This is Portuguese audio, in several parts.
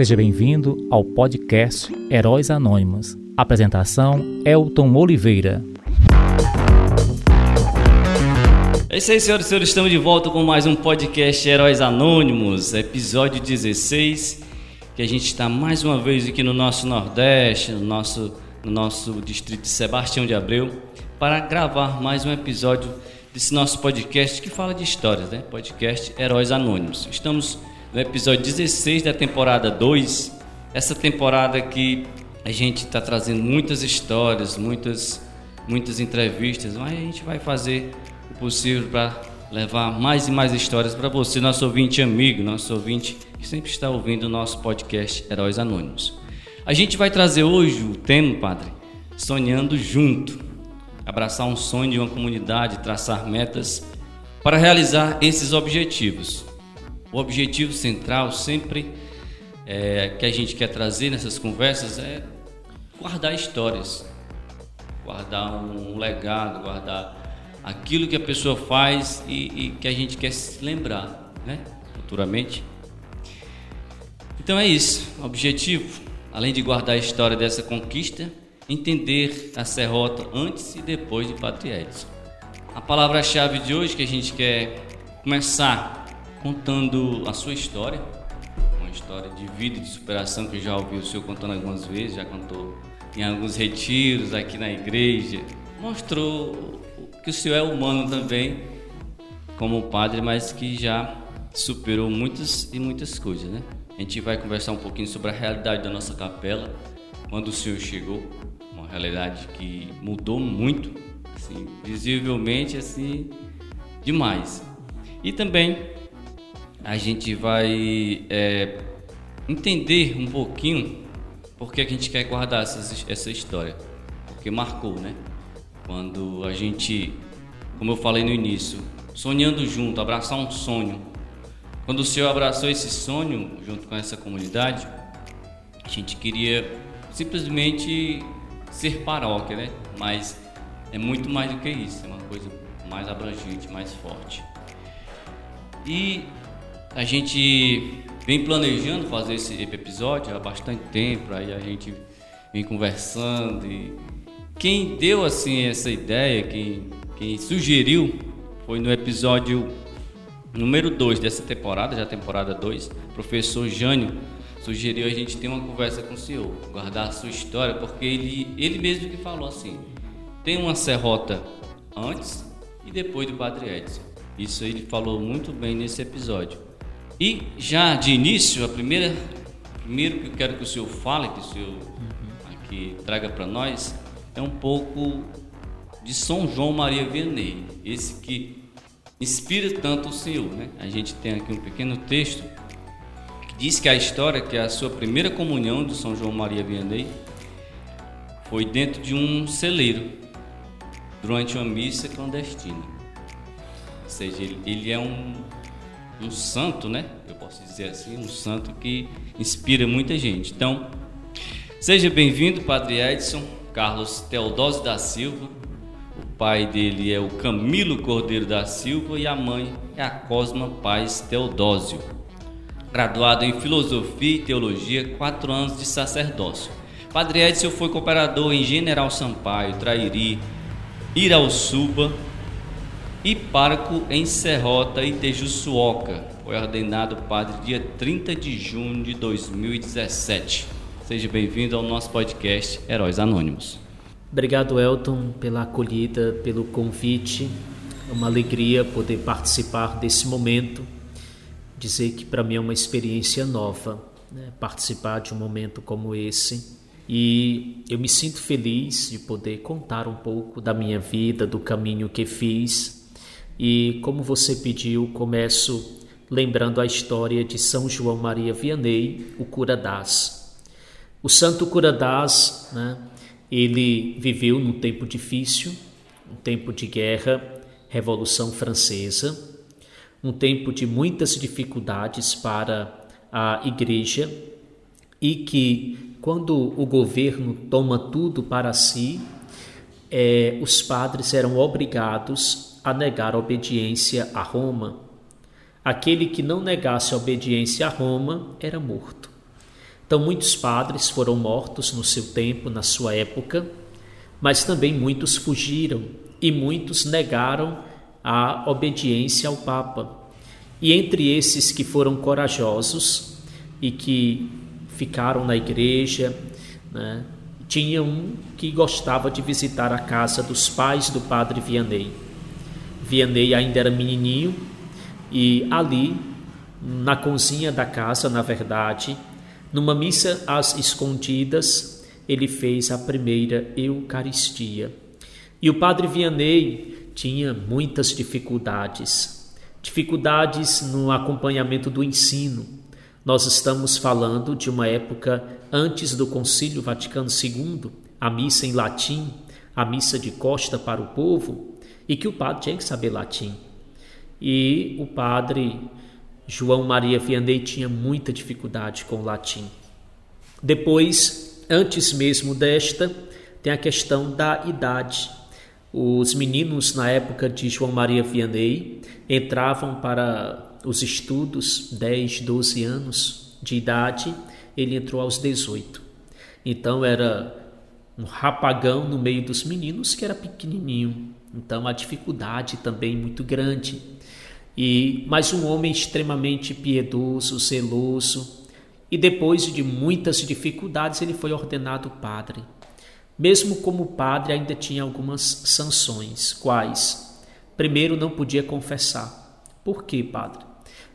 Seja bem-vindo ao podcast Heróis Anônimos. Apresentação: Elton Oliveira. É isso aí, senhoras e senhores, estamos de volta com mais um podcast Heróis Anônimos, episódio 16, que a gente está mais uma vez aqui no nosso Nordeste, no nosso, no nosso distrito de Sebastião de Abreu, para gravar mais um episódio desse nosso podcast que fala de histórias, né? Podcast Heróis Anônimos. Estamos no episódio 16 da temporada 2, essa temporada que a gente está trazendo muitas histórias, muitas, muitas entrevistas, mas a gente vai fazer o possível para levar mais e mais histórias para você, nosso ouvinte amigo, nosso ouvinte que sempre está ouvindo o nosso podcast Heróis Anônimos. A gente vai trazer hoje o tema, Padre, Sonhando Junto abraçar um sonho de uma comunidade, traçar metas para realizar esses objetivos. O objetivo central sempre é, que a gente quer trazer nessas conversas é guardar histórias, guardar um legado, guardar aquilo que a pessoa faz e, e que a gente quer se lembrar, né? Futuramente. Então é isso, o objetivo, além de guardar a história dessa conquista, entender a serrota antes e depois de Padre. A palavra-chave de hoje que a gente quer começar contando a sua história, uma história de vida e de superação que eu já ouvi o senhor contando algumas vezes, já contou em alguns retiros aqui na igreja. Mostrou que o senhor é humano também, como padre, mas que já superou muitas e muitas coisas, né? A gente vai conversar um pouquinho sobre a realidade da nossa capela, quando o senhor chegou, realidade que mudou muito, assim, visivelmente assim, demais. E também a gente vai é, entender um pouquinho porque a gente quer guardar essa, essa história, porque marcou, né? Quando a gente, como eu falei no início, sonhando junto, abraçar um sonho. Quando o Senhor abraçou esse sonho junto com essa comunidade, a gente queria simplesmente ser paróquia, né? Mas é muito mais do que isso, é uma coisa mais abrangente, mais forte. E a gente vem planejando fazer esse episódio há bastante tempo, aí a gente vem conversando e quem deu assim essa ideia, quem, quem sugeriu foi no episódio número 2 dessa temporada, já temporada 2, professor Jânio sugeriu a gente ter uma conversa com o senhor, guardar a sua história, porque ele, ele mesmo que falou assim: tem uma serrota antes e depois do Padre Edson. Isso ele falou muito bem nesse episódio. E já de início, a primeira, primeiro que eu quero que o senhor fale, que o senhor aqui traga para nós, é um pouco de São João Maria Vianney, esse que inspira tanto o senhor, né? A gente tem aqui um pequeno texto Diz que a história que a sua primeira comunhão de São João Maria Vianney foi dentro de um celeiro, durante uma missa clandestina. Ou seja, ele, ele é um, um santo, né? Eu posso dizer assim, um santo que inspira muita gente. Então, seja bem-vindo, Padre Edson Carlos Teodósio da Silva. O pai dele é o Camilo Cordeiro da Silva e a mãe é a Cosma Paz Teodósio graduado em Filosofia e Teologia, quatro anos de sacerdócio. Padre Edson foi cooperador em General Sampaio, Trairi, Irauçuba e pároco em Serrota e Tejuçuoca. Foi ordenado padre dia 30 de junho de 2017. Seja bem-vindo ao nosso podcast Heróis Anônimos. Obrigado, Elton, pela acolhida, pelo convite. É uma alegria poder participar desse momento dizer que para mim é uma experiência nova né, participar de um momento como esse. E eu me sinto feliz de poder contar um pouco da minha vida, do caminho que fiz. E como você pediu, começo lembrando a história de São João Maria Vianney, o cura das. O santo cura das, né, ele viveu num tempo difícil, um tempo de guerra, Revolução Francesa, um tempo de muitas dificuldades para a igreja e que, quando o governo toma tudo para si, é, os padres eram obrigados a negar obediência a Roma. Aquele que não negasse obediência a Roma era morto. Então, muitos padres foram mortos no seu tempo, na sua época, mas também muitos fugiram e muitos negaram a obediência ao Papa. E entre esses que foram corajosos e que ficaram na igreja, né, tinha um que gostava de visitar a casa dos pais do padre Vianney. Vianney ainda era menininho e ali, na cozinha da casa, na verdade, numa missa às escondidas, ele fez a primeira Eucaristia. E o padre Vianney tinha muitas dificuldades. Dificuldades no acompanhamento do ensino. Nós estamos falando de uma época antes do Concílio Vaticano II, a missa em latim, a missa de costa para o povo, e que o padre tinha que saber latim. E o padre João Maria Vianney tinha muita dificuldade com o latim. Depois, antes mesmo desta, tem a questão da idade. Os meninos, na época de João Maria Vianney, entravam para os estudos 10, 12 anos de idade, ele entrou aos 18. Então era um rapagão no meio dos meninos que era pequenininho. Então a dificuldade também muito grande. E mas um homem extremamente piedoso, zeloso, e depois de muitas dificuldades ele foi ordenado padre. Mesmo como padre ainda tinha algumas sanções, quais? Primeiro não podia confessar. Por quê, padre?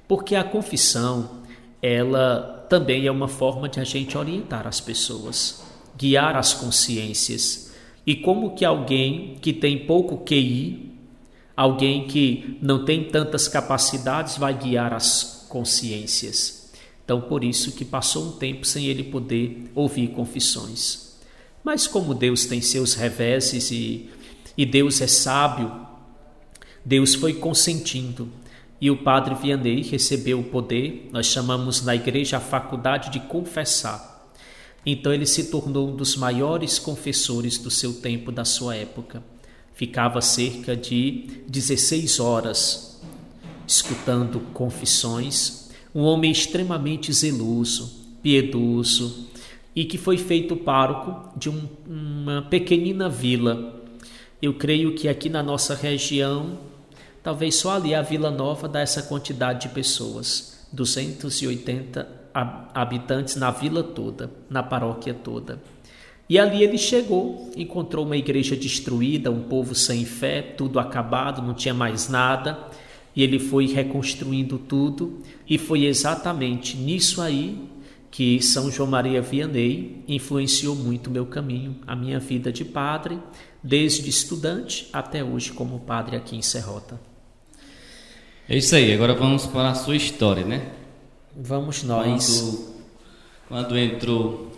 Porque a confissão, ela também é uma forma de a gente orientar as pessoas, guiar as consciências. E como que alguém que tem pouco QI Alguém que não tem tantas capacidades vai guiar as consciências. Então, por isso que passou um tempo sem ele poder ouvir confissões. Mas como Deus tem seus reveses e, e Deus é sábio, Deus foi consentindo. E o padre Vianney recebeu o poder, nós chamamos na igreja a faculdade de confessar. Então ele se tornou um dos maiores confessores do seu tempo, da sua época. Ficava cerca de 16 horas escutando confissões, um homem extremamente zeloso, piedoso e que foi feito pároco de um, uma pequenina vila. Eu creio que aqui na nossa região, talvez só ali a Vila Nova dá essa quantidade de pessoas, 280 habitantes na vila toda, na paróquia toda. E ali ele chegou, encontrou uma igreja destruída, um povo sem fé, tudo acabado, não tinha mais nada. E ele foi reconstruindo tudo, e foi exatamente nisso aí que São João Maria Vianney influenciou muito meu caminho, a minha vida de padre, desde estudante até hoje como padre aqui em Serrota. É isso aí, agora vamos para a sua história, né? Vamos nós. Quando, quando entrou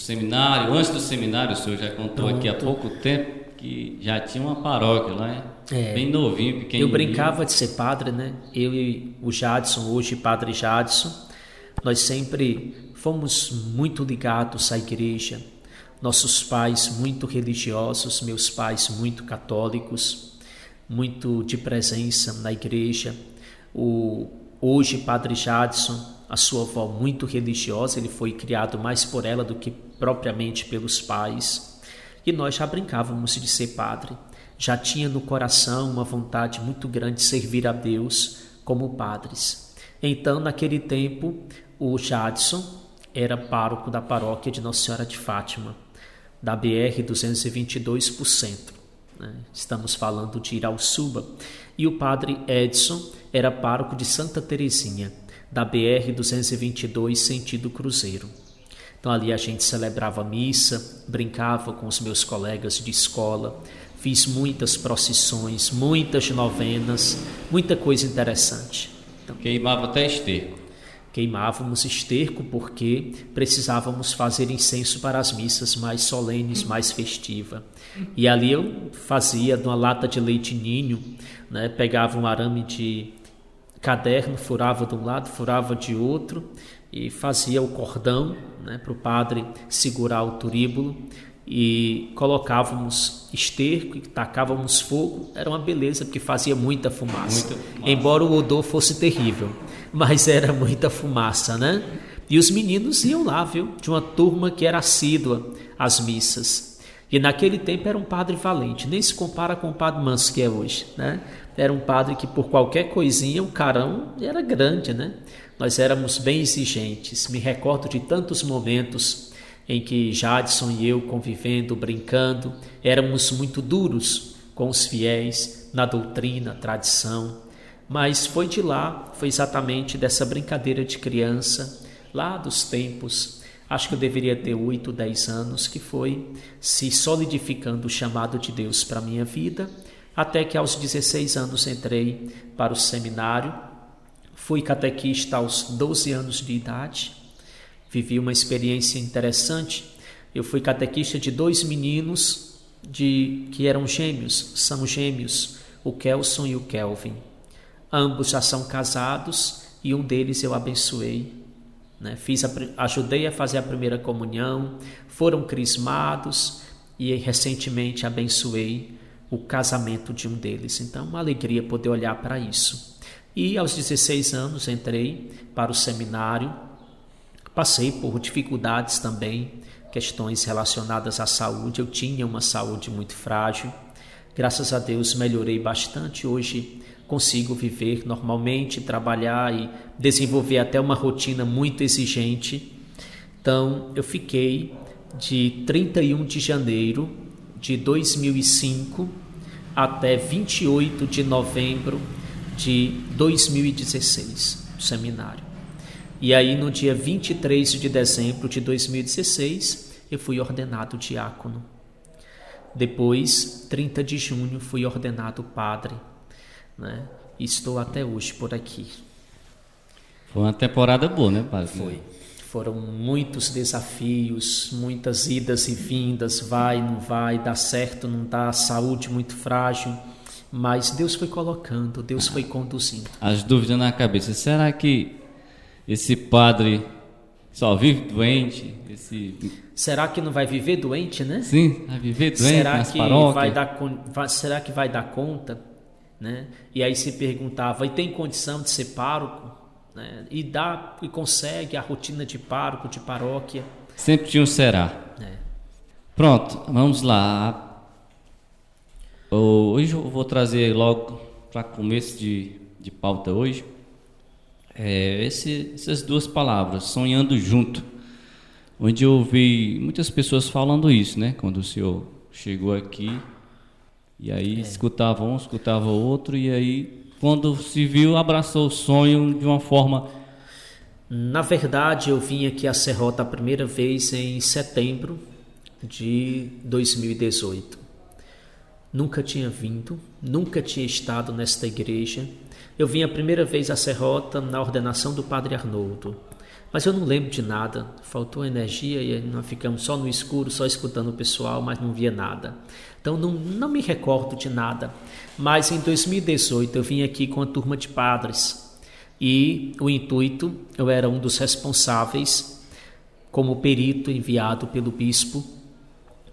seminário, antes do seminário, o senhor já contou Pronto. aqui há pouco tempo que já tinha uma paróquia lá, é, bem novinho, pequenininho. Eu brincava de ser padre, né? Eu e o Jadson, hoje padre Jadson, nós sempre fomos muito ligados à igreja. Nossos pais muito religiosos, meus pais muito católicos, muito de presença na igreja. O hoje padre Jadson a sua avó muito religiosa, ele foi criado mais por ela do que propriamente pelos pais. E nós já brincávamos de ser padre. Já tinha no coração uma vontade muito grande de servir a Deus como padres. Então, naquele tempo, o Jadson era pároco da paróquia de Nossa Senhora de Fátima, da BR 222 por centro. Né? Estamos falando de Irauçuba. E o padre Edson era pároco de Santa Teresinha da BR 222 sentido Cruzeiro. Então ali a gente celebrava missa, brincava com os meus colegas de escola, fiz muitas procissões, muitas novenas, muita coisa interessante. Então, Queimava até esterco. Queimávamos esterco porque precisávamos fazer incenso para as missas mais solenes, mais festiva. E ali eu fazia de uma lata de leite ninho, né, pegava um arame de caderno, furava de um lado, furava de outro e fazia o cordão né, para o padre segurar o turíbulo e colocávamos esterco e tacávamos fogo. Era uma beleza porque fazia muita fumaça. muita fumaça. Embora o odor fosse terrível, mas era muita fumaça, né? E os meninos iam lá, viu? De uma turma que era assídua às missas. E naquele tempo era um padre valente, nem se compara com o padre Manso que é hoje, né? Era um padre que por qualquer coisinha o carão era grande, né? Nós éramos bem exigentes. Me recordo de tantos momentos em que Jadson e eu convivendo, brincando, éramos muito duros com os fiéis na doutrina, tradição. Mas foi de lá, foi exatamente dessa brincadeira de criança, lá dos tempos, acho que eu deveria ter 8, 10 anos, que foi se solidificando o chamado de Deus para a minha vida, até que aos 16 anos entrei para o seminário, fui catequista aos 12 anos de idade, vivi uma experiência interessante. Eu fui catequista de dois meninos de que eram gêmeos, são gêmeos, o Kelson e o Kelvin. Ambos já são casados e um deles eu abençoei. Né? Fiz a, ajudei a fazer a primeira comunhão, foram crismados e recentemente abençoei o casamento de um deles. Então, uma alegria poder olhar para isso. E aos 16 anos entrei para o seminário, passei por dificuldades também, questões relacionadas à saúde. Eu tinha uma saúde muito frágil. Graças a Deus melhorei bastante. Hoje consigo viver normalmente, trabalhar e desenvolver até uma rotina muito exigente. Então, eu fiquei de 31 de janeiro de 2005 até 28 de novembro de 2016, no seminário. E aí, no dia 23 de dezembro de 2016, eu fui ordenado diácono. Depois, 30 de junho, fui ordenado padre né? E estou até hoje por aqui. Foi uma temporada boa, né, padre? Foi. Foram muitos desafios, muitas idas e vindas, vai, não vai, dá certo, não dá, saúde muito frágil, mas Deus foi colocando, Deus foi conduzindo. As dúvidas na cabeça, será que esse padre só vive doente? Esse... Será que não vai viver doente, né? Sim, vai viver doente será nas que paróquias? Vai dar, vai, será que vai dar conta? Né? E aí se perguntava, e tem condição de ser pároco? Né? E dá e consegue a rotina de pároco, de paróquia? Sempre tinha um será. É. Pronto, vamos lá. Hoje eu vou trazer logo para começo de, de pauta hoje é, esse, essas duas palavras, sonhando junto. Onde eu ouvi muitas pessoas falando isso, né? Quando o senhor chegou aqui, e aí é. escutava um, escutava outro, e aí, quando se viu, abraçou o sonho de uma forma. Na verdade, eu vim aqui a Serrota a primeira vez em setembro de 2018. Nunca tinha vindo, nunca tinha estado nesta igreja. Eu vim a primeira vez a Serrota na ordenação do Padre Arnoldo. Mas eu não lembro de nada, faltou energia e nós ficamos só no escuro, só escutando o pessoal, mas não via nada. Então não, não me recordo de nada. Mas em 2018 eu vim aqui com a turma de padres e o intuito, eu era um dos responsáveis, como perito enviado pelo bispo,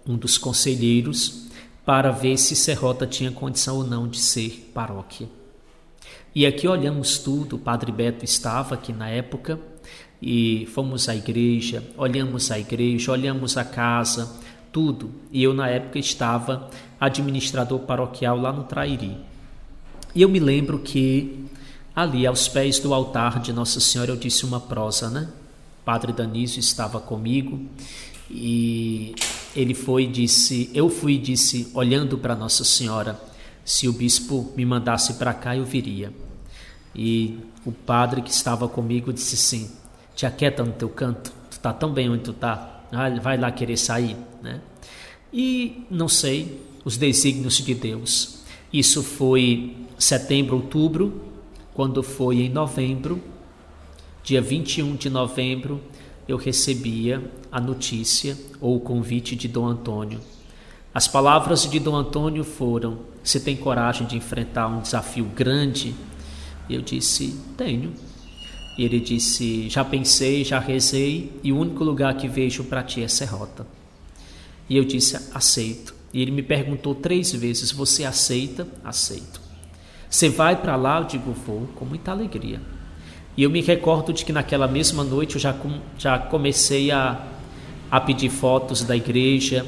um dos conselheiros, para ver se Serrota tinha condição ou não de ser paróquia. E aqui olhamos tudo, o Padre Beto estava aqui na época, e fomos à igreja, olhamos a igreja, olhamos a casa, tudo. E eu, na época, estava administrador paroquial lá no Trairi. E eu me lembro que ali, aos pés do altar de Nossa Senhora, eu disse uma prosa, né? Padre Danísio estava comigo e ele foi disse, eu fui e disse, olhando para Nossa Senhora, se o bispo me mandasse para cá, eu viria. E o padre que estava comigo disse sim, te aquieta no teu canto, tu está tão bem onde tu está, vai lá querer sair, né? E não sei os desígnios de Deus. Isso foi setembro, outubro, quando foi em novembro, dia 21 de novembro, eu recebia a notícia ou o convite de Dom Antônio. As palavras de Dom Antônio foram: Você tem coragem de enfrentar um desafio grande? Eu disse: Tenho. E ele disse: Já pensei, já rezei, e o único lugar que vejo para ti é Serrota. E eu disse: Aceito. E ele me perguntou três vezes: Você aceita? Aceito. Você vai para lá? Eu digo: Vou, com muita alegria. E eu me recordo de que naquela mesma noite eu já, já comecei a, a pedir fotos da igreja,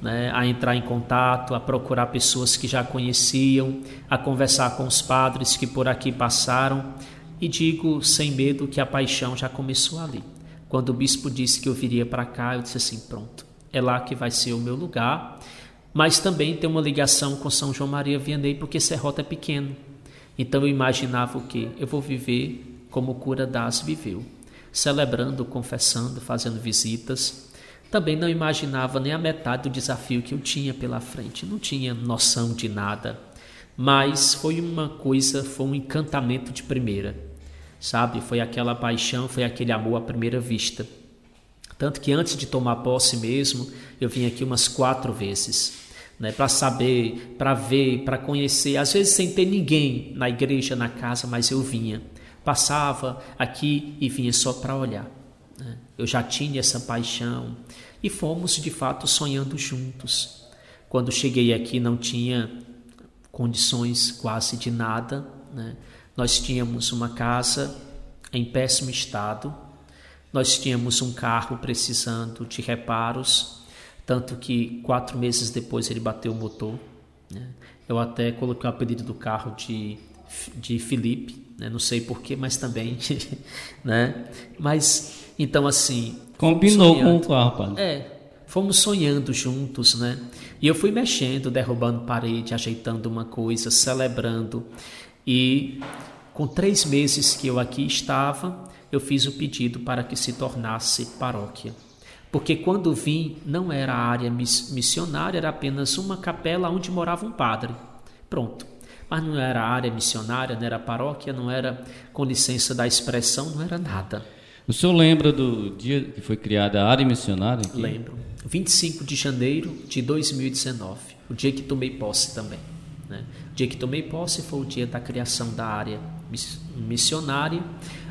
né, a entrar em contato, a procurar pessoas que já conheciam, a conversar com os padres que por aqui passaram. E digo sem medo que a paixão já começou ali. Quando o bispo disse que eu viria para cá, eu disse assim: pronto, é lá que vai ser o meu lugar. Mas também tem uma ligação com São João Maria Vianney, porque Serrota é pequeno. Então eu imaginava o quê? Eu vou viver como o cura das viveu, celebrando, confessando, fazendo visitas. Também não imaginava nem a metade do desafio que eu tinha pela frente, não tinha noção de nada. Mas foi uma coisa, foi um encantamento de primeira, sabe? Foi aquela paixão, foi aquele amor à primeira vista. Tanto que antes de tomar posse mesmo, eu vim aqui umas quatro vezes. Né, para saber, para ver, para conhecer, às vezes sem ter ninguém na igreja, na casa, mas eu vinha. Passava aqui e vinha só para olhar. Né? Eu já tinha essa paixão e fomos de fato sonhando juntos. Quando cheguei aqui não tinha condições quase de nada. Né? Nós tínhamos uma casa em péssimo estado, nós tínhamos um carro precisando de reparos, tanto que quatro meses depois ele bateu o motor. Né? Eu até coloquei o apelido do carro de, de Felipe, né? não sei porquê, mas também. né? Mas, então assim. Combinou com o carro, pai. É, fomos sonhando juntos, né? E eu fui mexendo, derrubando parede, ajeitando uma coisa, celebrando. E com três meses que eu aqui estava, eu fiz o pedido para que se tornasse paróquia. Porque quando vim, não era área missionária, era apenas uma capela onde morava um padre. Pronto. Mas não era área missionária, não era paróquia, não era, com licença da expressão, não era nada. O senhor lembra do dia que foi criada a área missionária? Aqui? Lembro. 25 de janeiro de 2019, o dia que tomei posse também. Né? O dia que tomei posse foi o dia da criação da área missionária.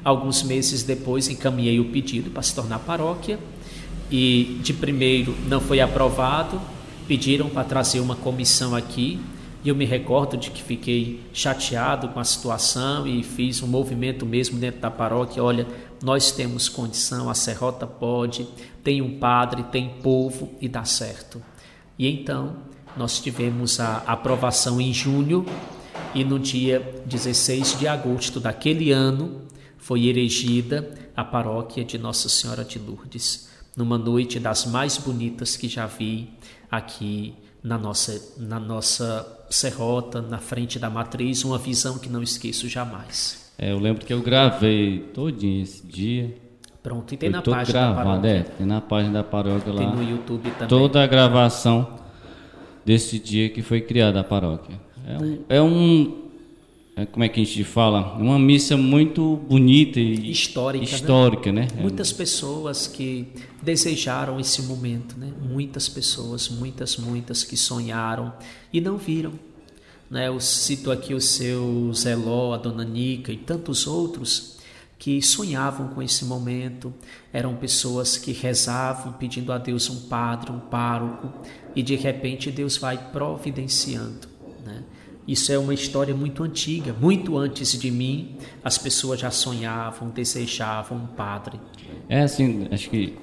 Alguns meses depois encaminhei o pedido para se tornar paróquia e de primeiro não foi aprovado. Pediram para trazer uma comissão aqui e eu me recordo de que fiquei chateado com a situação e fiz um movimento mesmo dentro da paróquia. Olha, nós temos condição, a Serrota pode, tem um padre, tem povo e dá certo. E então nós tivemos a aprovação em junho e no dia 16 de agosto daquele ano foi erigida a paróquia de Nossa Senhora de Lourdes, numa noite das mais bonitas que já vi aqui na nossa, na nossa serrota, na frente da matriz, uma visão que não esqueço jamais. É, eu lembro que eu gravei todinho esse dia. Pronto, e tem Foi na página gravado, da paróquia. É, tem na página da paróquia lá. Tem no YouTube também. Toda a gravação desse dia que foi criada a paróquia. É um, é um é, como é que a gente fala? Uma missa muito bonita e histórica, né? histórica né? né? Muitas pessoas que desejaram esse momento, né? Muitas pessoas, muitas, muitas que sonharam e não viram. Né? Eu cito aqui o seu Zeló, a dona Nica e tantos outros que sonhavam com esse momento, eram pessoas que rezavam pedindo a Deus um padre, um pároco, e de repente Deus vai providenciando. Né? Isso é uma história muito antiga, muito antes de mim, as pessoas já sonhavam, desejavam um padre. É assim, acho que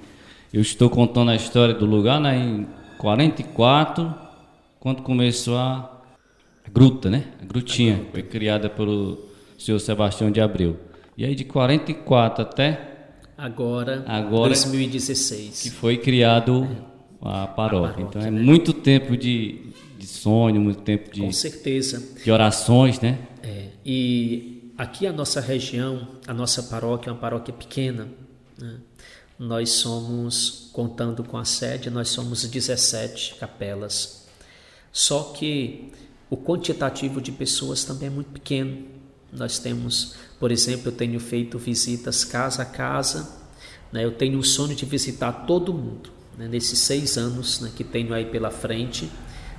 eu estou contando a história do lugar né, em 44, quando começou a gruta, né? A grutinha, foi criada pelo senhor Sebastião de Abreu. E aí de 44 até agora, agora 2016, que foi criado a paróquia. A paróquia então é né? muito tempo de de sonho, muito tempo de, Com certeza. de orações, né? É, e aqui a nossa região, a nossa paróquia é uma paróquia pequena. Né? Nós somos, contando com a sede, nós somos 17 capelas. Só que o quantitativo de pessoas também é muito pequeno. Nós temos, por exemplo, eu tenho feito visitas casa a casa. Né? Eu tenho o sonho de visitar todo mundo. Né? Nesses seis anos né, que tenho aí pela frente,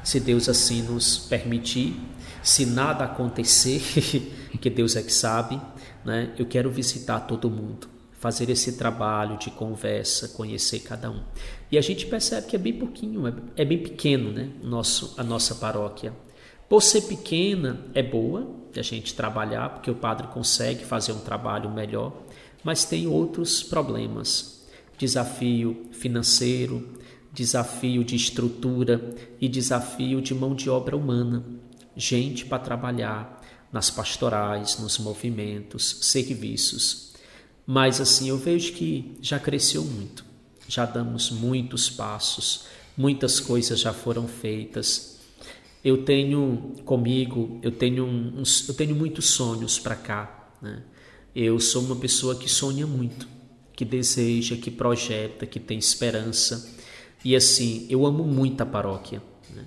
se Deus assim nos permitir, se nada acontecer, que Deus é que sabe, né? Eu quero visitar todo mundo, fazer esse trabalho de conversa, conhecer cada um. E a gente percebe que é bem pouquinho, é, é bem pequeno, né? Nosso, a nossa paróquia. Por ser pequena, é boa a gente trabalhar, porque o padre consegue fazer um trabalho melhor, mas tem outros problemas. Desafio financeiro, desafio de estrutura e desafio de mão de obra humana. Gente para trabalhar nas pastorais, nos movimentos, serviços. Mas assim, eu vejo que já cresceu muito, já damos muitos passos, muitas coisas já foram feitas. Eu tenho comigo, eu tenho, uns, eu tenho muitos sonhos para cá. Né? Eu sou uma pessoa que sonha muito, que deseja, que projeta, que tem esperança. E assim, eu amo muito a paróquia. Né?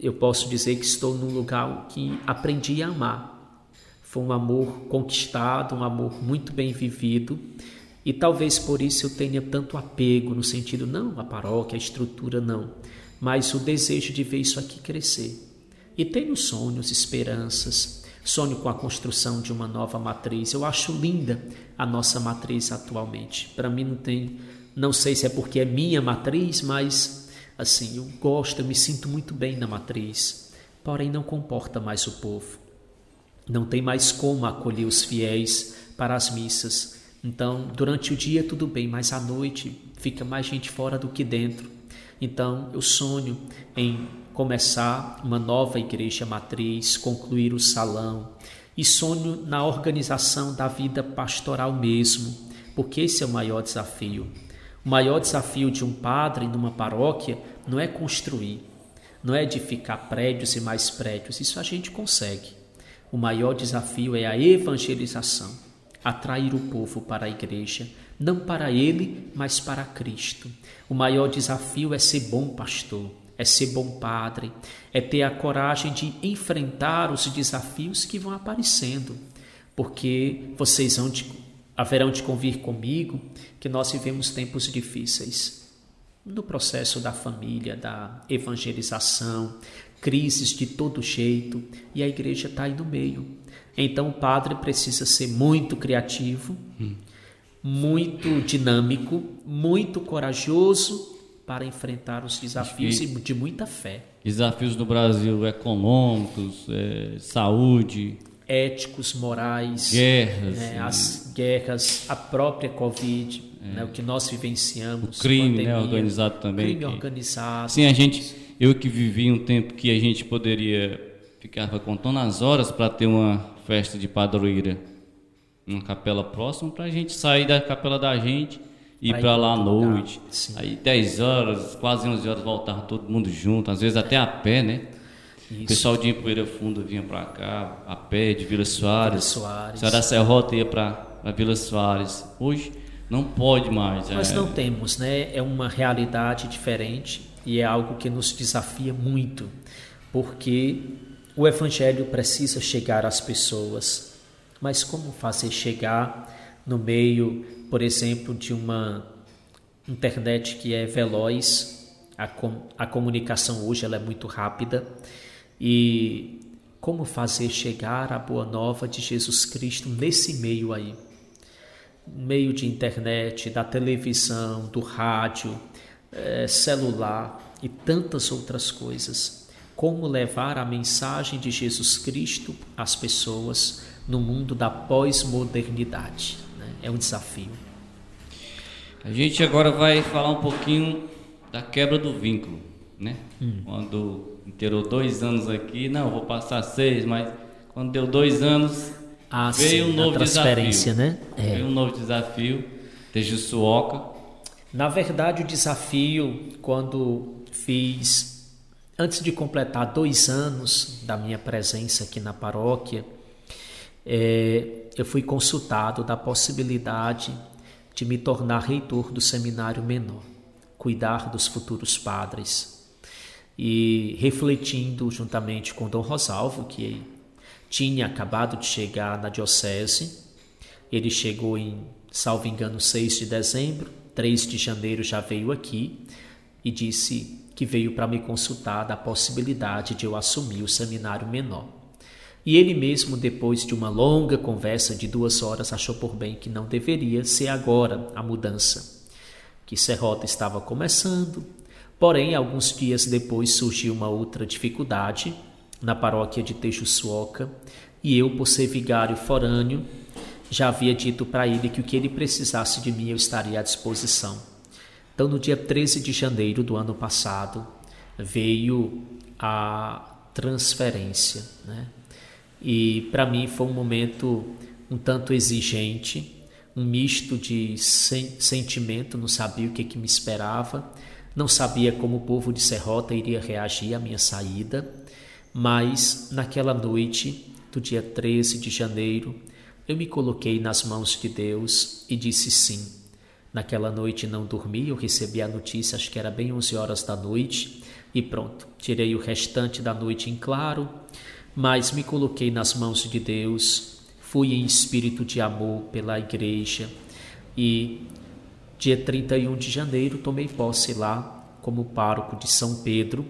Eu posso dizer que estou num lugar que aprendi a amar. Foi um amor conquistado, um amor muito bem vivido. E talvez por isso eu tenha tanto apego, no sentido, não a paróquia, a estrutura, não, mas o desejo de ver isso aqui crescer. E tenho sonhos, esperanças, sonho com a construção de uma nova matriz. Eu acho linda a nossa matriz atualmente. Para mim não tem não sei se é porque é minha matriz, mas assim, eu gosto, eu me sinto muito bem na matriz. Porém, não comporta mais o povo. Não tem mais como acolher os fiéis para as missas. Então, durante o dia tudo bem, mas à noite fica mais gente fora do que dentro. Então, eu sonho em começar uma nova igreja matriz, concluir o salão e sonho na organização da vida pastoral mesmo, porque esse é o maior desafio. O maior desafio de um padre numa paróquia não é construir, não é edificar prédios e mais prédios, isso a gente consegue. O maior desafio é a evangelização, atrair o povo para a igreja, não para ele, mas para Cristo. O maior desafio é ser bom pastor, é ser bom padre, é ter a coragem de enfrentar os desafios que vão aparecendo, porque vocês vão de haverão de convir comigo que nós vivemos tempos difíceis no processo da família, da evangelização, crises de todo jeito e a igreja está aí no meio. Então o padre precisa ser muito criativo, hum. muito dinâmico, muito corajoso para enfrentar os desafios e de muita fé. Desafios no Brasil econômicos, é, saúde, éticos, morais, guerras, né, as guerras, a própria Covid, é. né, o que nós vivenciamos, o crime pandemia, né, organizado também, crime que... organizado. Sim, a gente, eu que vivi um tempo que a gente poderia ficava contando as horas para ter uma festa de padroeira, uma capela próxima, para a gente sair da capela da gente ir para lá à noite. Aí 10 horas, quase 11 horas voltava todo mundo junto, às vezes até a pé, né? Isso. O pessoal de Empoeira Funda vinha para cá, a pé, de Vila Soares. Vila Soares. da Serrota ia para Vila Soares. Hoje não pode mais. Nós é... não temos, né? É uma realidade diferente e é algo que nos desafia muito, porque o Evangelho precisa chegar às pessoas. Mas como fazer chegar no meio, por exemplo, de uma internet que é veloz? A, com, a comunicação hoje ela é muito rápida e como fazer chegar a boa nova de Jesus Cristo nesse meio aí. Meio de internet, da televisão, do rádio, é, celular e tantas outras coisas. Como levar a mensagem de Jesus Cristo às pessoas no mundo da pós-modernidade. Né? É um desafio. A gente agora vai falar um pouquinho da quebra do vínculo, né? Hum. Quando inteirou dois anos aqui, não, vou passar seis, mas quando deu dois anos, ah, veio sim, um novo desafio. Né? É. Veio um novo desafio de Jussuoca. Na verdade, o desafio, quando fiz, antes de completar dois anos da minha presença aqui na paróquia, é, eu fui consultado da possibilidade de me tornar reitor do seminário menor, cuidar dos futuros padres e refletindo juntamente com Dom Rosalvo, que tinha acabado de chegar na diocese. Ele chegou em, salvo engano, 6 de dezembro, 3 de janeiro já veio aqui e disse que veio para me consultar da possibilidade de eu assumir o seminário menor. E ele mesmo, depois de uma longa conversa de duas horas, achou por bem que não deveria ser agora a mudança, que Serrota estava começando, Porém, alguns dias depois surgiu uma outra dificuldade, na paróquia de Tejuçuoca, e eu, por ser vigário forâneo, já havia dito para ele que o que ele precisasse de mim eu estaria à disposição. Então, no dia 13 de janeiro do ano passado, veio a transferência, né? E para mim foi um momento um tanto exigente, um misto de sen sentimento, não sabia o que, que me esperava, não sabia como o povo de Serrota iria reagir à minha saída, mas naquela noite do dia 13 de janeiro, eu me coloquei nas mãos de Deus e disse sim. Naquela noite não dormi, eu recebi a notícia, acho que era bem 11 horas da noite, e pronto. Tirei o restante da noite em claro, mas me coloquei nas mãos de Deus, fui em espírito de amor pela igreja e dia 31 de janeiro tomei posse lá como pároco de São Pedro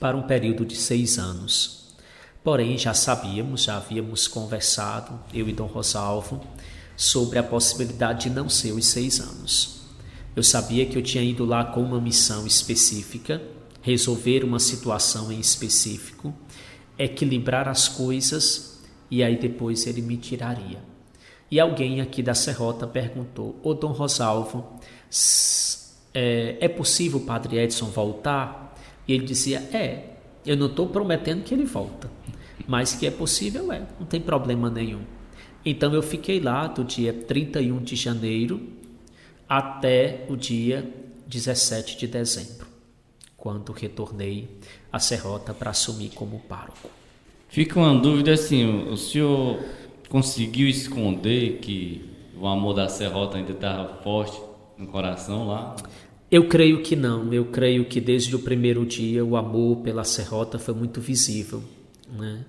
para um período de seis anos. Porém, já sabíamos, já havíamos conversado, eu e Dom Rosalvo, sobre a possibilidade de não ser os seis anos. Eu sabia que eu tinha ido lá com uma missão específica, resolver uma situação em específico, equilibrar as coisas e aí depois ele me tiraria. E alguém aqui da Serrota perguntou: Ô Dom Rosalvo, é, é possível o Padre Edson voltar? E ele dizia: É, eu não estou prometendo que ele volta, mas que é possível, é, não tem problema nenhum. Então eu fiquei lá do dia 31 de janeiro até o dia 17 de dezembro, quando retornei a Serrota para assumir como pároco. Fica uma dúvida assim, o senhor conseguiu esconder que o amor da Serrota ainda estava forte no coração lá? Eu creio que não. Eu creio que desde o primeiro dia o amor pela Serrota foi muito visível. Né?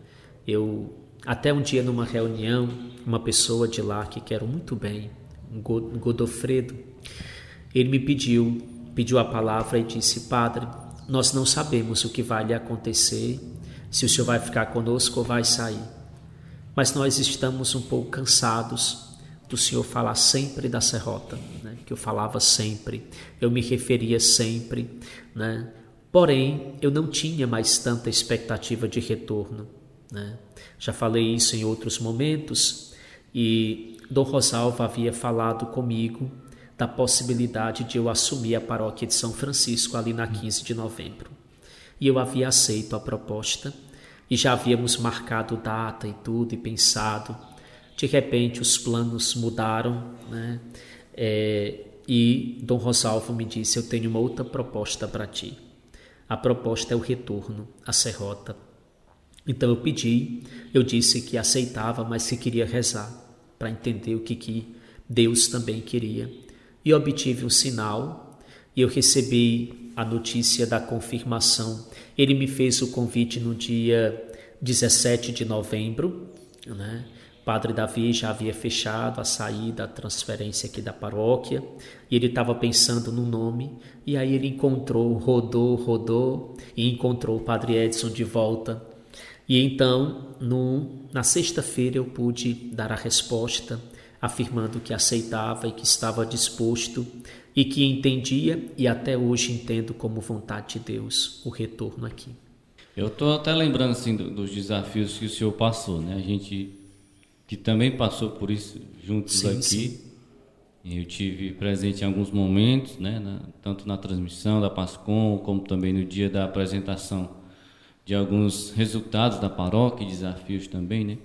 Eu até um dia numa reunião, uma pessoa de lá que quero muito bem, Godofredo, ele me pediu, pediu a palavra e disse: Padre, nós não sabemos o que vai lhe acontecer, se o senhor vai ficar conosco ou vai sair. Mas nós estamos um pouco cansados do Senhor falar sempre da serrota, né? que eu falava sempre, eu me referia sempre, né? porém eu não tinha mais tanta expectativa de retorno. Né? Já falei isso em outros momentos e Dom Rosalvo havia falado comigo da possibilidade de eu assumir a paróquia de São Francisco ali na 15 de novembro. E eu havia aceito a proposta e já havíamos marcado data e tudo e pensado de repente os planos mudaram, né? É, e Dom Rosalvo me disse: Eu tenho uma outra proposta para ti. A proposta é o retorno à Serrota. Então eu pedi, eu disse que aceitava, mas que queria rezar para entender o que, que Deus também queria. E obtive um sinal e eu recebi a notícia da confirmação. Ele me fez o convite no dia 17 de novembro, né? Padre Davi já havia fechado a saída, a transferência aqui da paróquia, e ele estava pensando no nome, e aí ele encontrou, rodou, rodou, e encontrou o Padre Edson de volta. E então, no, na sexta-feira, eu pude dar a resposta, afirmando que aceitava e que estava disposto, e que entendia, e até hoje entendo como vontade de Deus, o retorno aqui. Eu estou até lembrando assim, dos desafios que o senhor passou, né? A gente que também passou por isso juntos sim, aqui. Sim. Eu tive presente em alguns momentos, né, na, tanto na transmissão da Pascom, como também no dia da apresentação de alguns resultados da paróquia e desafios também, né?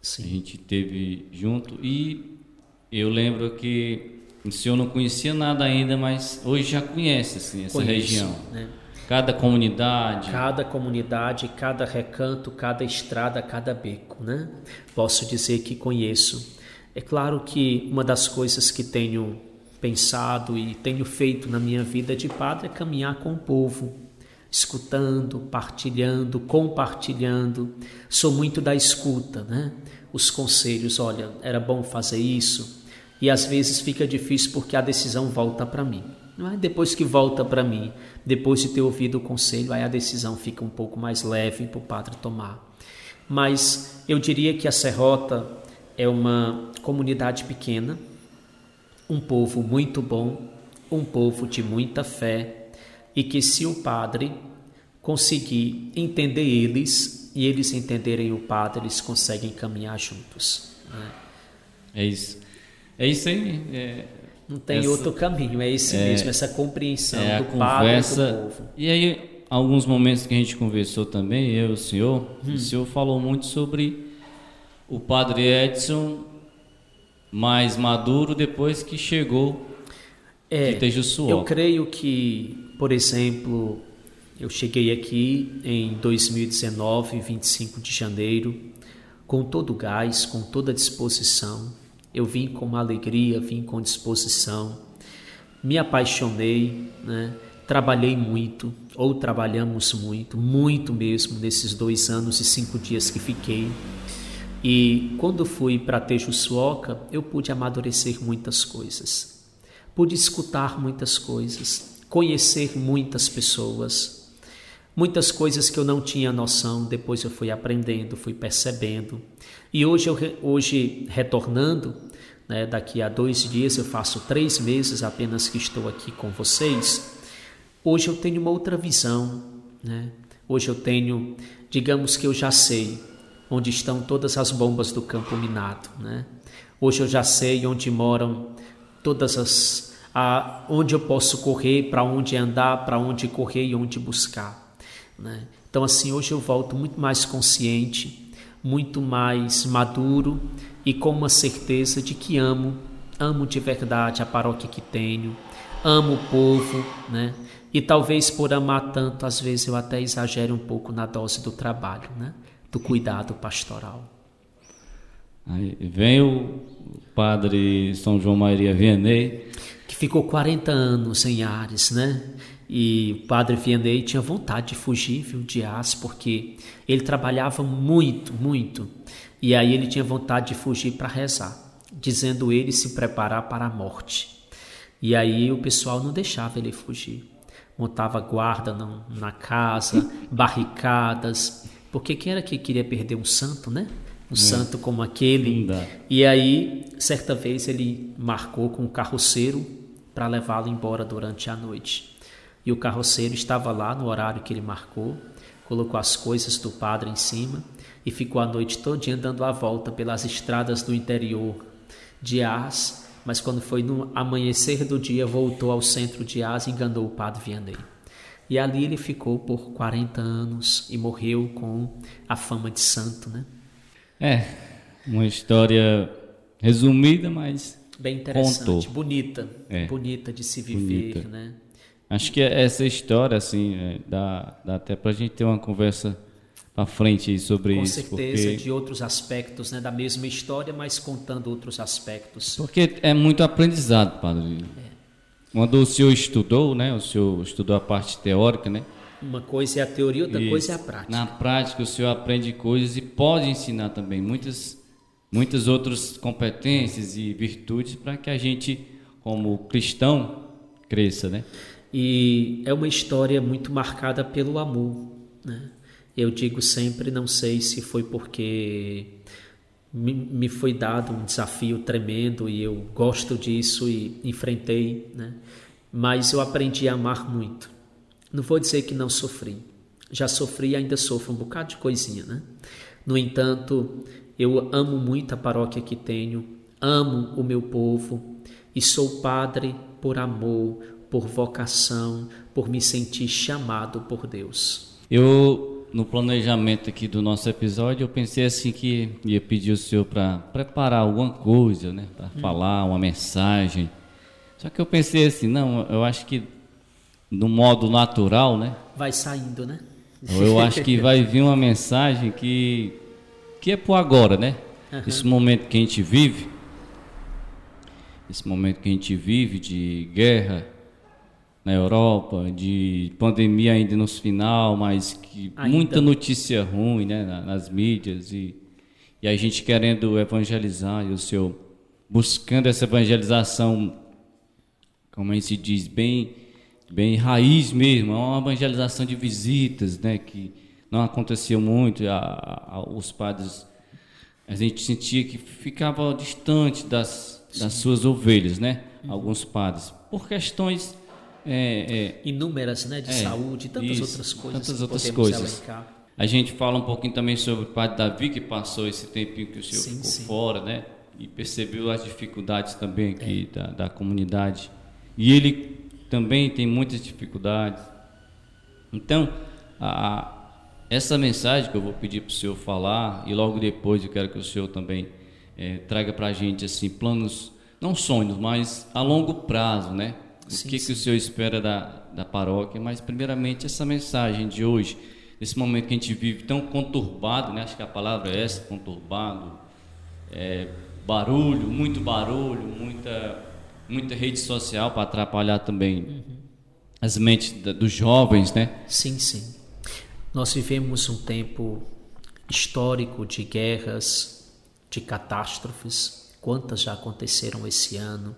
Sim. A gente teve junto e eu lembro que o senhor não conhecia nada ainda, mas hoje já conhece assim, essa Conheço, região. Né? Cada comunidade. Cada comunidade, cada recanto, cada estrada, cada beco, né? Posso dizer que conheço. É claro que uma das coisas que tenho pensado e tenho feito na minha vida de padre é caminhar com o povo, escutando, partilhando, compartilhando. Sou muito da escuta, né? Os conselhos, olha, era bom fazer isso. E às vezes fica difícil porque a decisão volta para mim. Não é? Depois que volta para mim, depois de ter ouvido o conselho, aí a decisão fica um pouco mais leve para o padre tomar. Mas eu diria que a Serrota é uma comunidade pequena, um povo muito bom, um povo de muita fé, e que se o padre conseguir entender eles, e eles entenderem o Padre, eles conseguem caminhar juntos. Né? É isso. É isso aí. É, Não tem essa, outro caminho, é esse é, mesmo, essa compreensão é do conversa, Padre e do povo. E aí, alguns momentos que a gente conversou também, eu e o senhor, hum. o senhor falou muito sobre o Padre Edson mais maduro depois que chegou é, Eu creio que, por exemplo, eu cheguei aqui em 2019, 25 de janeiro, com todo o gás, com toda a disposição. Eu vim com uma alegria, vim com disposição. Me apaixonei, né? trabalhei muito, ou trabalhamos muito, muito mesmo, nesses dois anos e cinco dias que fiquei. E quando fui para Tejuçuoca, eu pude amadurecer muitas coisas pude escutar muitas coisas, conhecer muitas pessoas, muitas coisas que eu não tinha noção, depois eu fui aprendendo, fui percebendo. E hoje, eu, hoje retornando, né, daqui a dois dias, eu faço três meses apenas que estou aqui com vocês, hoje eu tenho uma outra visão. Né? Hoje eu tenho, digamos que eu já sei onde estão todas as bombas do campo minado. Né? Hoje eu já sei onde moram todas as a onde eu posso correr, para onde andar, para onde correr e onde buscar. Né? Então, assim, hoje eu volto muito mais consciente, muito mais maduro e com uma certeza de que amo, amo de verdade a paróquia que tenho, amo o povo, né? E talvez por amar tanto, às vezes eu até exagere um pouco na dose do trabalho, né? Do cuidado pastoral. Aí vem o padre São João Maria Vianney ficou 40 anos em Ares, né? E o padre Vianney tinha vontade de fugir, viu, de Ares, porque ele trabalhava muito, muito. E aí ele tinha vontade de fugir para rezar, dizendo ele se preparar para a morte. E aí o pessoal não deixava ele fugir. Montava guarda na casa, barricadas, porque quem era que queria perder um santo, né? Um é. santo como aquele. E aí, certa vez, ele marcou com o carroceiro para levá-lo embora durante a noite. E o carroceiro estava lá no horário que ele marcou, colocou as coisas do padre em cima e ficou a noite toda dando a volta pelas estradas do interior de Ars, mas quando foi no amanhecer do dia voltou ao centro de Ars e enganou o padre Vianney. E ali ele ficou por 40 anos e morreu com a fama de santo, né? É, uma história resumida, mas Bem interessante, contou. bonita, é. bonita de se viver, bonita. né? Acho que essa história, assim, é, dá, dá até para a gente ter uma conversa para frente sobre Com isso. Com certeza, porque... de outros aspectos, né? Da mesma história, mas contando outros aspectos. Porque é muito aprendizado, padre. É. Quando o senhor estudou, né? O senhor estudou a parte teórica, né? Uma coisa é a teoria, outra isso. coisa é a prática. Na prática, o senhor aprende coisas e pode ensinar também muitas muitas outras competências e virtudes para que a gente, como cristão, cresça, né? E é uma história muito marcada pelo amor, né? Eu digo sempre, não sei se foi porque me, foi dado um desafio tremendo e eu gosto disso e enfrentei, né? Mas eu aprendi a amar muito. Não vou dizer que não sofri. Já sofri e ainda sofro um bocado de coisinha, né? No entanto, eu amo muito a paróquia que tenho, amo o meu povo e sou padre por amor, por vocação, por me sentir chamado por Deus. Eu, no planejamento aqui do nosso episódio, eu pensei assim que ia pedir o senhor para preparar alguma coisa, né, para hum. falar uma mensagem. Só que eu pensei assim, não, eu acho que no modo natural, né? Vai saindo, né? Eu acho que vai vir uma mensagem que que é por agora, né? Uhum. Esse momento que a gente vive, esse momento que a gente vive de guerra na Europa, de pandemia ainda no final, mas que ainda. muita notícia ruim, né, nas mídias e, e a gente querendo evangelizar e o seu buscando essa evangelização, como a gente diz, bem bem raiz mesmo, é uma evangelização de visitas, né, que não acontecia muito, a, a, os padres, a gente sentia que ficava distante das, das suas ovelhas, né? Uhum. Alguns padres, por questões é, é, inúmeras, né, de é, saúde, tantas isso, outras coisas, tantas outras coisas. A gente fala um pouquinho também sobre o Padre Davi, que passou esse tempinho que o senhor sim, ficou sim. fora, né? E percebeu as dificuldades também aqui é. da, da comunidade. E ele também tem muitas dificuldades. Então, a, essa mensagem que eu vou pedir para o senhor falar, e logo depois eu quero que o senhor também é, traga para a gente assim, planos, não sonhos, mas a longo prazo, né? Sim, o que, que o senhor espera da, da paróquia, mas primeiramente essa mensagem de hoje, nesse momento que a gente vive tão conturbado, né? Acho que a palavra é essa, conturbado, é, barulho, muito barulho, muita, muita rede social para atrapalhar também uhum. as mentes da, dos jovens, né? Sim, sim. Nós vivemos um tempo histórico de guerras, de catástrofes. Quantas já aconteceram esse ano?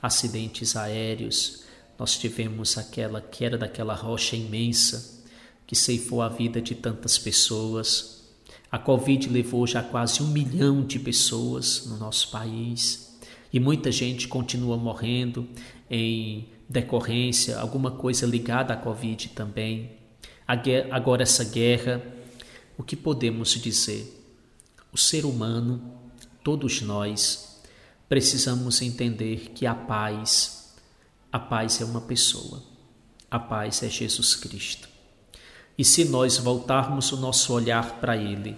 Acidentes aéreos. Nós tivemos aquela queda daquela rocha imensa que ceifou a vida de tantas pessoas. A Covid levou já quase um milhão de pessoas no nosso país e muita gente continua morrendo em decorrência, alguma coisa ligada à Covid também. Agora, essa guerra, o que podemos dizer? O ser humano, todos nós, precisamos entender que a paz, a paz é uma pessoa, a paz é Jesus Cristo. E se nós voltarmos o nosso olhar para Ele,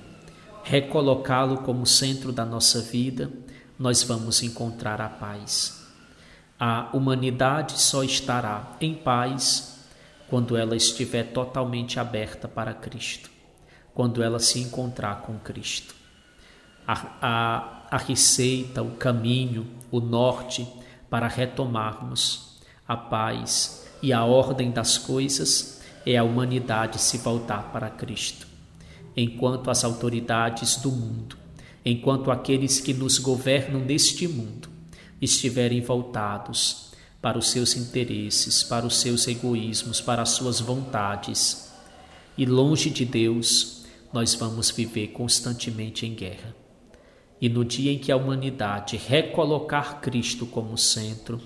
recolocá-lo como centro da nossa vida, nós vamos encontrar a paz. A humanidade só estará em paz quando ela estiver totalmente aberta para Cristo, quando ela se encontrar com Cristo. A, a, a receita, o caminho, o norte para retomarmos a paz e a ordem das coisas é a humanidade se voltar para Cristo, enquanto as autoridades do mundo, enquanto aqueles que nos governam neste mundo estiverem voltados para os seus interesses, para os seus egoísmos, para as suas vontades. E longe de Deus, nós vamos viver constantemente em guerra. E no dia em que a humanidade recolocar Cristo como centro,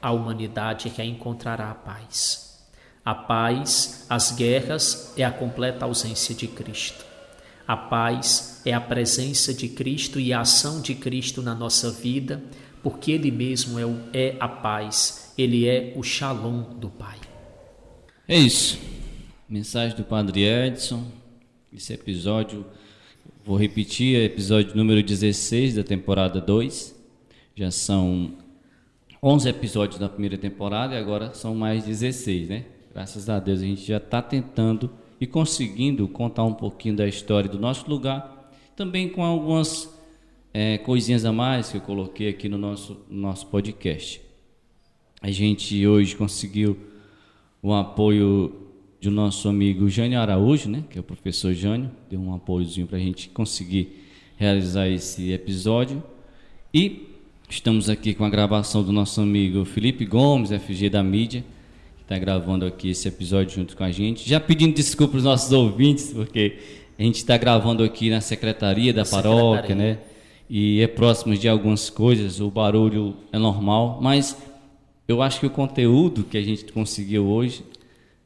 a humanidade reencontrará a paz. A paz, as guerras, é a completa ausência de Cristo. A paz é a presença de Cristo e a ação de Cristo na nossa vida porque Ele mesmo é, o, é a paz, Ele é o shalom do Pai. É isso. Mensagem do Padre Edson. Esse episódio, vou repetir, é episódio número 16 da temporada 2. Já são 11 episódios da primeira temporada e agora são mais 16, né? Graças a Deus a gente já está tentando e conseguindo contar um pouquinho da história do nosso lugar, também com algumas é, coisinhas a mais que eu coloquei aqui no nosso, nosso podcast. A gente hoje conseguiu o apoio do nosso amigo Jânio Araújo, né, que é o professor Jânio, deu um apoiozinho para a gente conseguir realizar esse episódio. E estamos aqui com a gravação do nosso amigo Felipe Gomes, FG da mídia, que está gravando aqui esse episódio junto com a gente. Já pedindo desculpas aos nossos ouvintes, porque a gente está gravando aqui na secretaria da paróquia, né? e é próximo de algumas coisas, o barulho é normal, mas eu acho que o conteúdo que a gente conseguiu hoje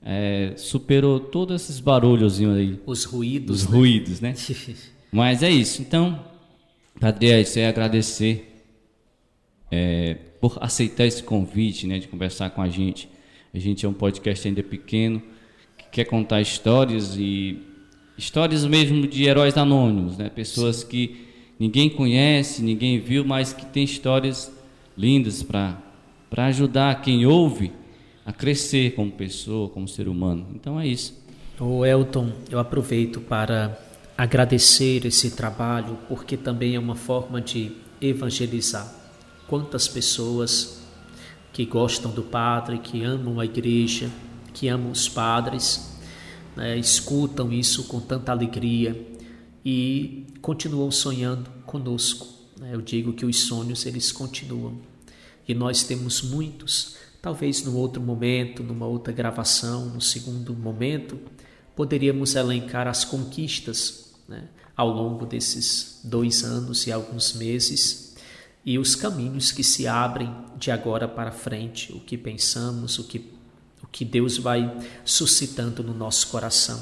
é, superou todos esses barulhos aí. Os ruídos. Os né? ruídos, né? mas é isso. Então, Padre é agradecer é, por aceitar esse convite, né, de conversar com a gente. A gente é um podcast ainda pequeno, que quer contar histórias e histórias mesmo de heróis anônimos, né? Pessoas que ninguém conhece, ninguém viu, mas que tem histórias lindas para ajudar quem ouve a crescer como pessoa, como ser humano. Então é isso. O Elton, eu aproveito para agradecer esse trabalho, porque também é uma forma de evangelizar. Quantas pessoas que gostam do Padre, que amam a igreja, que amam os padres, né, escutam isso com tanta alegria e continuam sonhando conosco. Né? Eu digo que os sonhos eles continuam e nós temos muitos. Talvez num outro momento, numa outra gravação, no segundo momento, poderíamos elencar as conquistas né? ao longo desses dois anos e alguns meses e os caminhos que se abrem de agora para frente, o que pensamos, o que, o que Deus vai suscitando no nosso coração.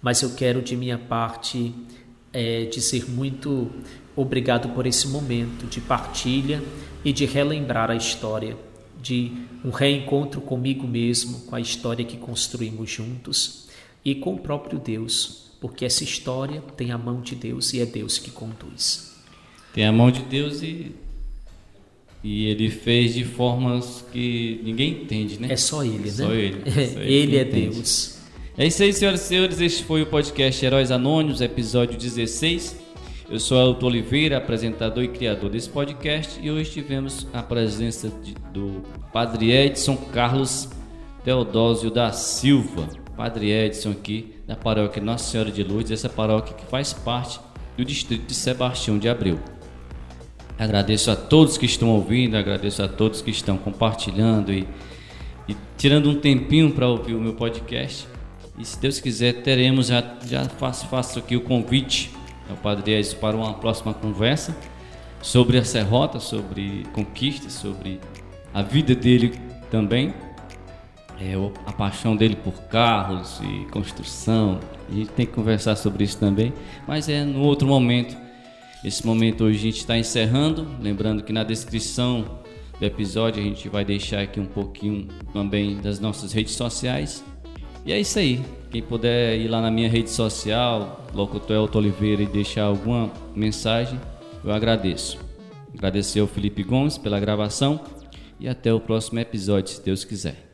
mas eu quero de minha parte é, dizer muito obrigado por esse momento de partilha e de relembrar a história, de um reencontro comigo mesmo, com a história que construímos juntos e com o próprio Deus, porque essa história tem a mão de Deus e é Deus que conduz. Tem a mão de Deus e e ele fez de formas que ninguém entende, né? É só ele, só né? Ele, só ele, ele é entende. Deus. É isso aí, senhoras e senhores. Este foi o podcast Heróis Anônimos, episódio 16. Eu sou Elton Oliveira, apresentador e criador desse podcast, e hoje tivemos a presença de, do Padre Edson Carlos Teodósio da Silva. Padre Edson aqui da paróquia Nossa Senhora de Lourdes, essa paróquia que faz parte do distrito de Sebastião de Abreu. Agradeço a todos que estão ouvindo, agradeço a todos que estão compartilhando e, e tirando um tempinho para ouvir o meu podcast. E se Deus quiser, teremos, já, já faço, faço aqui o convite ao Padre Ezio para uma próxima conversa sobre a serrota, sobre conquistas, sobre a vida dele também, é, a paixão dele por carros e construção. A gente tem que conversar sobre isso também, mas é no outro momento esse momento hoje a gente está encerrando. Lembrando que na descrição do episódio a gente vai deixar aqui um pouquinho também das nossas redes sociais. E é isso aí. Quem puder ir lá na minha rede social, Locutor Elton Oliveira, e deixar alguma mensagem, eu agradeço. Agradecer ao Felipe Gomes pela gravação e até o próximo episódio, se Deus quiser.